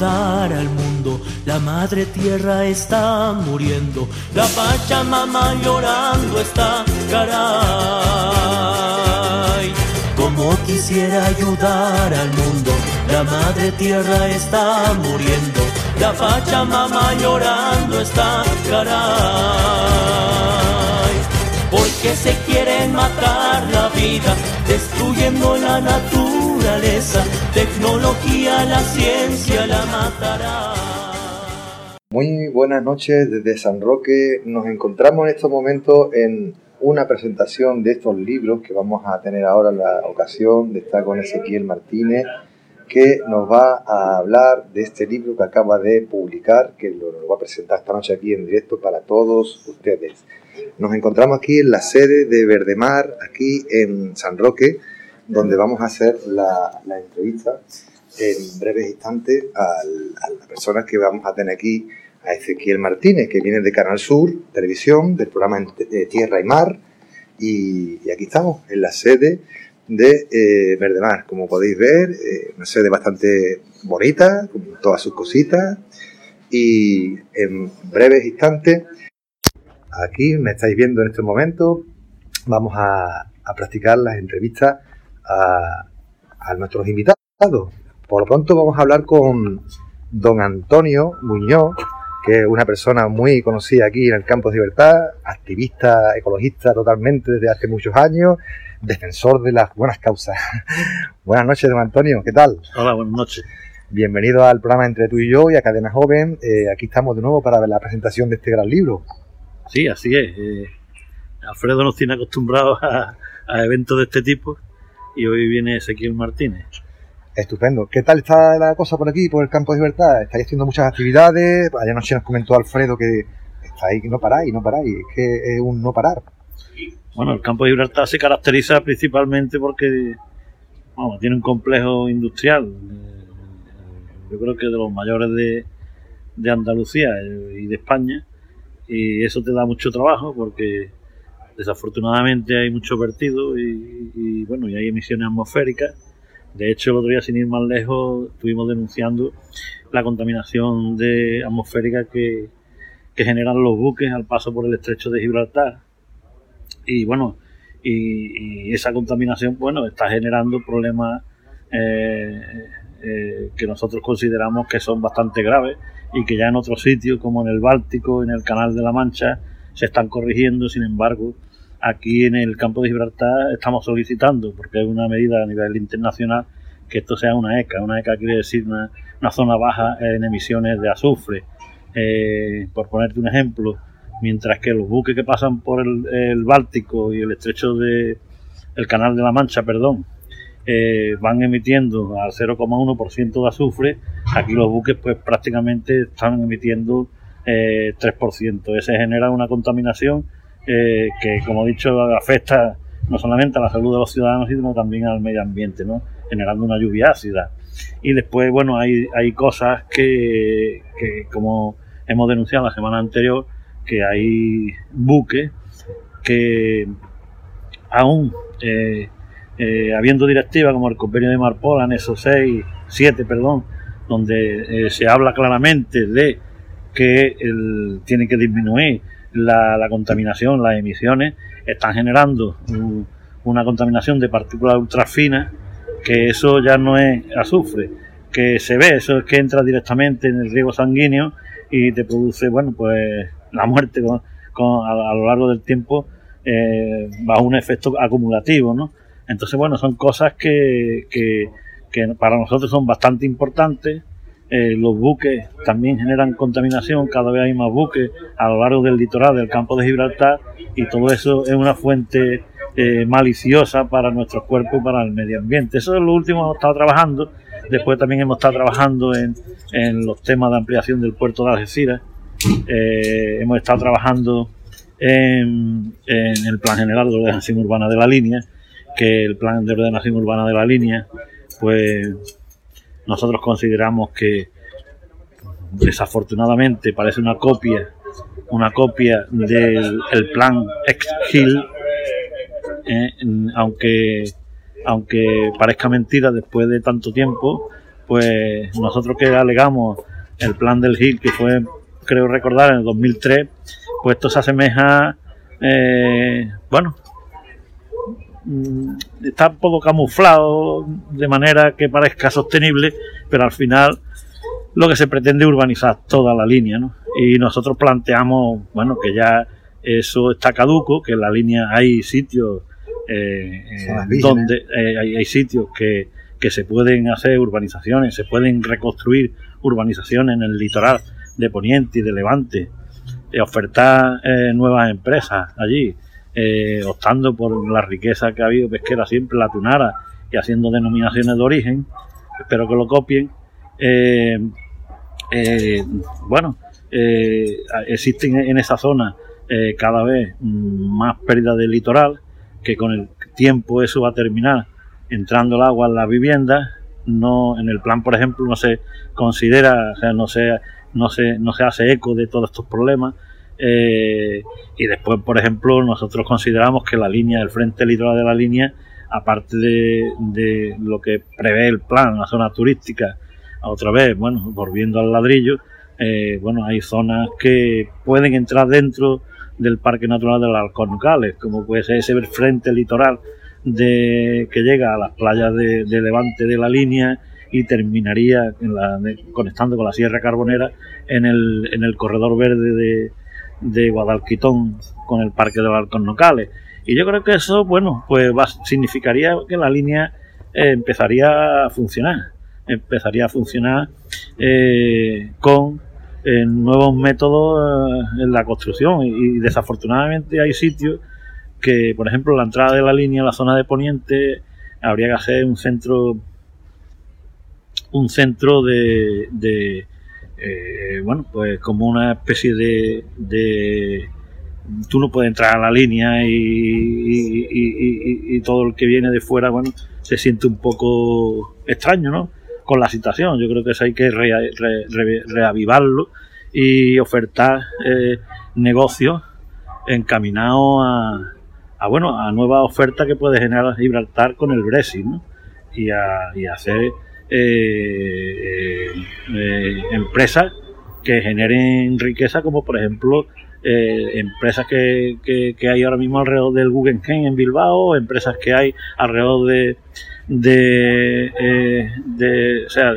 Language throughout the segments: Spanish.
ayudar al mundo, la madre tierra está muriendo, la Pachamama llorando está, caray. Como quisiera ayudar al mundo, la madre tierra está muriendo, la Pachamama llorando está, caray. Porque se quieren matar la vida, destruyendo la naturaleza, tecnología, la ciencia la matará. Muy buenas noches desde San Roque. Nos encontramos en estos momentos en una presentación de estos libros que vamos a tener ahora la ocasión de estar con Ezequiel Martínez, que nos va a hablar de este libro que acaba de publicar, que lo, va a presentar esta noche aquí en directo para todos ustedes. Nos encontramos aquí en la sede de Verdemar, aquí en San Roque, donde vamos a hacer la, entrevista en breves instantes a la persona que vamos a tener aquí, a Ezequiel Martínez, que viene de Canal Sur, Televisión, del programa Tierra y Mar, y, aquí estamos, en la sede de eh, Verdemar. Como podéis ver, eh, una sede bastante bonita, con todas sus cositas, y en breves instantes, aquí me estáis viendo en este momento, vamos a practicar las entrevistas a, a nuestros invitados. Por lo pronto vamos a hablar con don Antonio Muñoz, que es una persona muy conocida aquí en el Campo de Libertad, activista ecologista totalmente desde hace muchos años, defensor de las buenas causas. buenas noches, don Antonio, ¿qué tal? Hola, buenas noches. Bienvenido al programa Entre tú y yo y a Cadena Joven. Eh, aquí estamos de nuevo para ver la presentación de este gran libro. Sí, así es. Eh, Alfredo nos tiene acostumbrados a, a eventos de este tipo y hoy viene Ezequiel Martínez. Estupendo. ¿Qué tal está la cosa por aquí, por el campo de libertad? Estáis haciendo muchas actividades. Ayer noche nos comentó Alfredo que estáis, no paráis, no paráis. Es que es un no parar. Bueno, el campo de libertad se caracteriza principalmente porque vamos, tiene un complejo industrial. Yo creo que de los mayores de, de Andalucía y de España. Y eso te da mucho trabajo porque desafortunadamente hay mucho vertido y, bueno, y hay emisiones atmosféricas de hecho, el otro día, sin ir más lejos, estuvimos denunciando la contaminación de atmosférica que, que generan los buques al paso por el estrecho de Gibraltar. Y bueno, y, y esa contaminación, bueno, está generando problemas eh, eh, que nosotros consideramos que son bastante graves y que ya en otros sitios, como en el Báltico, en el Canal de la Mancha, se están corrigiendo. Sin embargo, aquí en el campo de Gibraltar estamos solicitando, porque es una medida a nivel internacional, que esto sea una ECA. Una ECA quiere decir una, zona baja en emisiones de azufre. Eh, por ponerte un ejemplo, mientras que los buques que pasan por el, Báltico y el estrecho de el Canal de la Mancha, perdón, eh, van emitiendo al 0,1% de azufre, aquí los buques pues prácticamente están emitiendo eh, 3%. Ese genera una contaminación eh, que, como he dicho, afecta no solamente a la salud de los ciudadanos, sino también al medio ambiente, ¿no? generando una lluvia ácida. Y después, bueno, hay, hay cosas que, que, como hemos denunciado la semana anterior, que hay buques que aún eh, eh, habiendo directiva como el convenio de Marpol, anexo 6, 7, perdón, donde se habla claramente de que el, tiene que disminuir la, la, contaminación, las emisiones, están generando un, una contaminación de partículas ultrafinas, que eso ya no es azufre, que se ve, eso es que entra directamente en el riego sanguíneo y te produce, bueno, pues la muerte con, a, lo largo del tiempo eh, bajo un efecto acumulativo, ¿no? Entonces, bueno, son cosas que, que para nosotros son bastante importantes eh, los buques también generan contaminación, cada vez hay más buques a lo largo del litoral del campo de Gibraltar y todo eso es una fuente eh, maliciosa para nuestros cuerpos y para el medio ambiente. Eso es lo último que hemos estado trabajando. Después también hemos estado trabajando en, en los temas de ampliación del puerto de Algeciras. Eh, hemos estado trabajando en, en, el Plan General de Ordenación Urbana de la Línea, que el Plan de Ordenación Urbana de la Línea, pues nosotros consideramos que desafortunadamente parece una copia una copia del el plan ex Hill eh, aunque aunque parezca mentira después de tanto tiempo pues nosotros que alegamos el plan del GIL, que fue, creo recordar, en el 2003, pues esto se asemeja, eh, bueno, está un poco camuflado de manera que parezca sostenible, pero al final lo que se pretende es urbanizar toda la línea, ¿no? Y nosotros planteamos, bueno, que ya eso está caduco, que en la línea hay sitios eh, eh, donde eh, hay, sitios que, que, se pueden hacer urbanizaciones, se pueden reconstruir urbanizaciones en el litoral de Poniente y de Levante, ofertar nuevas empresas allí, optando por la riqueza que ha habido pesquera siempre, la tunara, y haciendo denominaciones de origen, espero que lo copien. bueno, existen en esa zona eh, cada vez más pérdida del litoral, que con el tiempo eso va a terminar entrando el agua en las viviendas. No, en el plan, por ejemplo, no se considera, o sea, no se, no se, no se hace eco de todos estos problemas. Eh, y después, por ejemplo, nosotros consideramos que la línea, el frente litoral de la línea, aparte de, lo que prevé el plan, la zona turística, otra vez, bueno, volviendo al ladrillo, eh, bueno, hay zonas que pueden entrar dentro del Parque Natural de las Alcornocales, como puede ser ese frente litoral de, que llega a las playas de, Levante de la línea y terminaría conectando con la Sierra Carbonera en el, en el corredor verde de, de Guadalquitón con el Parque de las Alcornocales. Y yo creo que eso, bueno, pues significaría que la línea eh, empezaría a funcionar, empezaría a funcionar eh, con en nuevos métodos eh, en la construcción y, desafortunadamente hay sitios que, por ejemplo, la entrada de la línea, la zona de Poniente, habría que hacer un centro un centro de, de eh, bueno, pues como una especie de, de tú no puedes entrar a la línea y, y, todo el que viene de fuera, bueno, se siente un poco extraño, ¿no? con la situación. Yo creo que eso hay que reavivarlo y ofertar eh, negocios encaminados a, bueno a nuevas ofertas que puede generar Gibraltar con el Brexit y, a, hacer eh, eh, empresas que generen riqueza como por ejemplo empresas que, que, hay ahora mismo alrededor del Guggenheim en Bilbao, empresas que hay alrededor de, de, eh, de, o sea,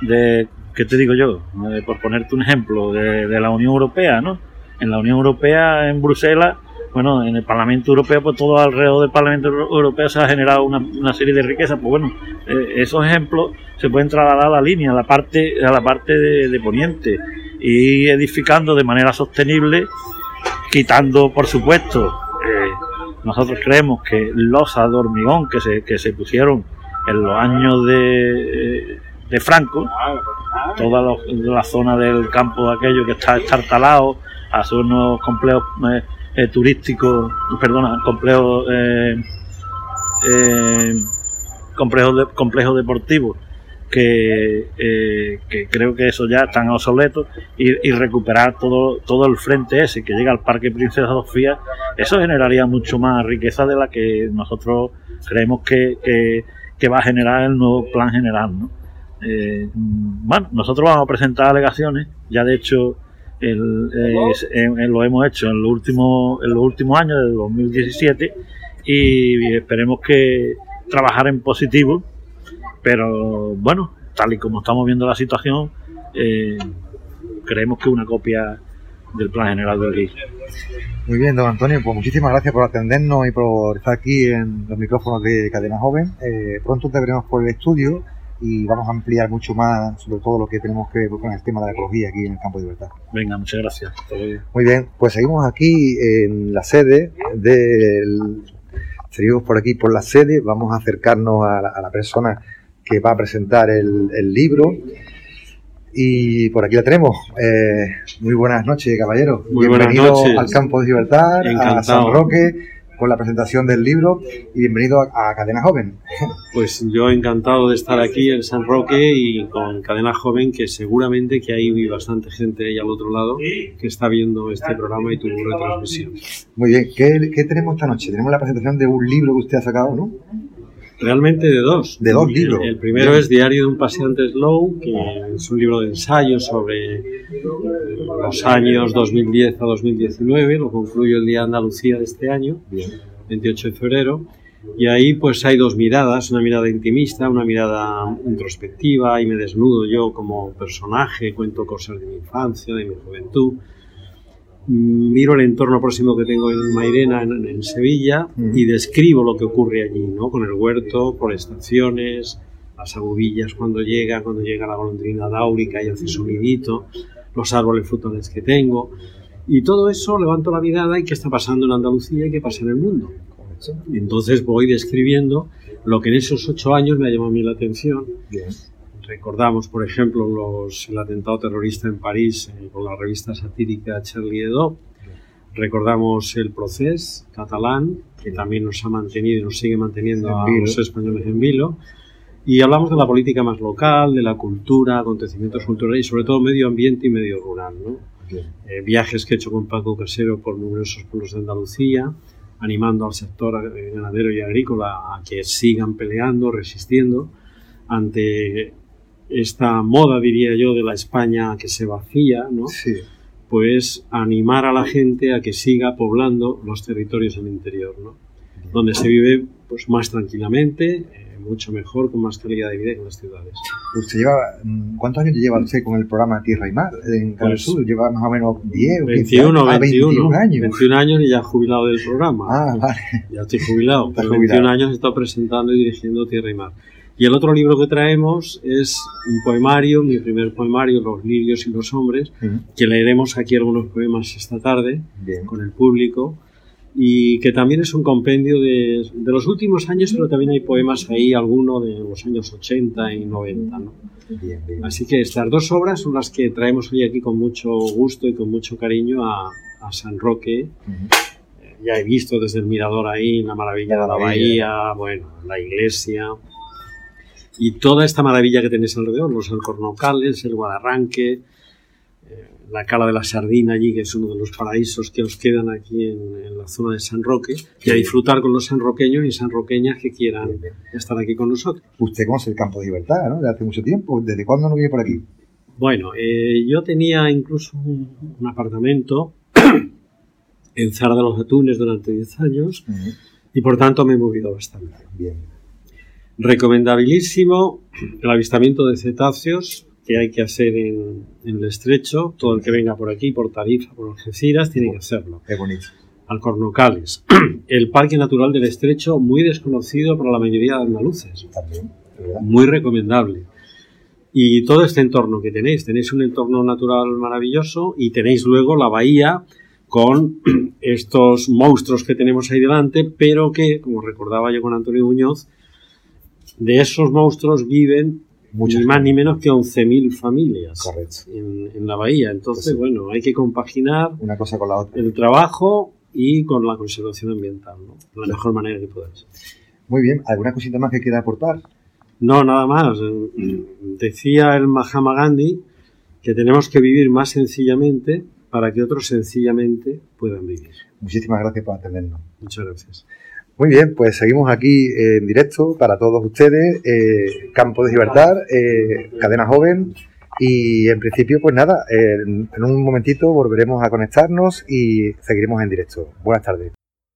de, ¿qué te digo yo? Eh, por ponerte un ejemplo, de, la Unión Europea, ¿no? En la Unión Europea, en Bruselas, bueno, en el Parlamento Europeo, pues todo alrededor del Parlamento Europeo se ha generado una, serie de riquezas. Pues bueno, eh, esos ejemplos se pueden trasladar a la línea, a la parte, a la parte de, Poniente, y edificando de manera sostenible, quitando, por supuesto, nosotros creemos que losas de hormigón que se, que se pusieron en los años de, de Franco, toda la zona del campo de aquello que está estartalado, hacer unos complejos eh, eh, turísticos, perdona, complejos, eh, de, complejos deportivos eh, que, creo que eso ya están obsoletos y, recuperar todo, todo el frente ese que llega al Parque Princesa Sofía, eso generaría mucho más riqueza de la que nosotros creemos que, va a generar el nuevo plan general. Eh, bueno, nosotros vamos a presentar alegaciones, ya de hecho el, lo hemos hecho en los últimos, en los últimos años, de 2017, y esperemos que trabajar en positivo pero bueno, tal y como estamos viendo la situación, eh, creemos que una copia del Plan General del GIS. Muy bien, don Antonio, pues muchísimas gracias por atendernos y por estar aquí en los micrófonos de Cadena Joven. Eh, pronto te veremos por el estudio y vamos a ampliar mucho más sobre todo lo que tenemos que ver con el tema de la ecología aquí en el campo de libertad. Venga, muchas gracias. Muy bien, pues seguimos aquí en la sede del... Seguimos por aquí por la sede, vamos a acercarnos a a la persona que va a presentar el, libro. Y por aquí la tenemos. Eh, muy buenas noches, caballero. Muy bienvenido al Campo de Libertad, a San Roque, con la presentación del libro y bienvenido a, Cadena Joven. Pues yo encantado de estar aquí en San Roque y con Cadena Joven, que seguramente que hay bastante gente ahí al otro lado que está viendo este programa y tu retransmisión. Muy bien, ¿Qué, ¿qué tenemos esta noche? Tenemos la presentación de un libro que usted ha sacado, ¿no? Realmente de dos. De dos libros. El, primero es Diario de un paseante slow, que es un libro de ensayos sobre los años 2010 a 2019, lo concluyo el día de Andalucía de este año, 28 de febrero. Y ahí pues hay dos miradas, una mirada intimista, una mirada introspectiva, y me desnudo yo como personaje, cuento cosas de mi infancia, de mi juventud, miro el entorno próximo que tengo en Mairena, en, Sevilla, y describo lo que ocurre allí, ¿no? Con el huerto, por estaciones, las agubillas cuando llega, cuando llega la golondrina dáurica y hace su nidito, los árboles frutales que tengo. Y todo eso levanto la mirada y qué está pasando en Andalucía y qué pasa en el mundo. Entonces voy describiendo lo que en esos ocho años me ha llamado a mí la atención. Recordamos, por ejemplo, los, el atentado terrorista en París eh, con la revista satírica Charlie Hebdo. Recordamos el proceso catalán, que también nos ha mantenido y nos sigue manteniendo a los españoles en vilo. Y hablamos de la política más local, de la cultura, acontecimientos culturales y sobre todo medio ambiente y medio rural. ¿no? Eh, viajes que he hecho con Paco Casero por numerosos pueblos de Andalucía, animando al sector ganadero y agrícola a que sigan peleando, resistiendo ante esta moda, diría yo, de la España que se vacía, ¿no? Sí. Pues animar a la gente a que siga poblando los territorios del interior, ¿no? Donde se vive pues más tranquilamente, eh, mucho mejor, con más calidad de vida que en las ciudades. Usted lleva, mm, ¿Cuántos años lleva usted con el programa Tierra y Mar en Canal Pues, Sur? ¿Lleva más o menos 10 o 15 21, años? Ah, 21, años. 21 años y ya jubilado del programa. Ah, vale. Ya estoy jubilado. Está Pero jubilado. 21 años he estado presentando y dirigiendo Tierra y Mar. Y el otro libro que traemos es un poemario, mi primer poemario, Los lirios y los hombres, Ujú. que leeremos aquí algunos poemas esta tarde Bien. con el público y que también es un compendio de, de los últimos años, pero también hay poemas ahí, alguno de los años 80 y 90. ¿no? Bien, bien. Así que estas dos obras son las que traemos hoy aquí con mucho gusto y con mucho cariño a, a San Roque. Ujú. Eh, Ya he visto desde el mirador ahí la maravilla La de la maravilla. bahía, bueno, la iglesia y toda esta maravilla que tenéis alrededor, los alcornocales, el Guadarranque, eh, la cala de la Sardina allí, que es uno de los paraísos que os quedan aquí en, en la zona de San Roque, y a disfrutar con los sanroqueños y sanroqueñas que quieran Bien, bien. estar aquí con nosotros. Usted conoce el campo de libertad, ¿no? De hace mucho tiempo. ¿Desde cuándo no vive por aquí? Bueno, eh, yo tenía incluso un, un apartamento en Zara de los Atunes durante 10 años y por tanto me he movido bastante. Bien. Recomendabilísimo el avistamiento de cetáceos que hay que hacer en, en el estrecho. Todo el que venga por aquí, por Tarifa, por Algeciras, tiene que hacerlo. Es bonito. Alcornocales, el Parque Natural del Estrecho, muy desconocido para la mayoría de andaluces. También, muy recomendable. Y todo este entorno que tenéis, tenéis un entorno natural maravilloso y tenéis luego la bahía con estos monstruos que tenemos ahí delante, pero que, como recordaba yo con Antonio Muñoz, de esos monstruos viven Muchas ni más ni menos que 11.000 familias en, en la bahía. Entonces, Pues sí. bueno, hay que compaginar Una cosa con la otra. el trabajo y con la conservación ambiental, ¿no? de la mejor manera que podáis. Muy bien. ¿Alguna cosita más que quiera aportar? No, nada más. Decía el Mahatma Gandhi que tenemos que vivir más sencillamente para que otros sencillamente puedan vivir. Muchísimas gracias por atendernos. Muchas gracias. Muy bien, pues seguimos aquí en directo para todos ustedes. eh, Campo de Libertad, eh, Cadena Joven. Y en principio, pues nada, eh, en un momentito volveremos a conectarnos y seguiremos en directo. Buenas tardes.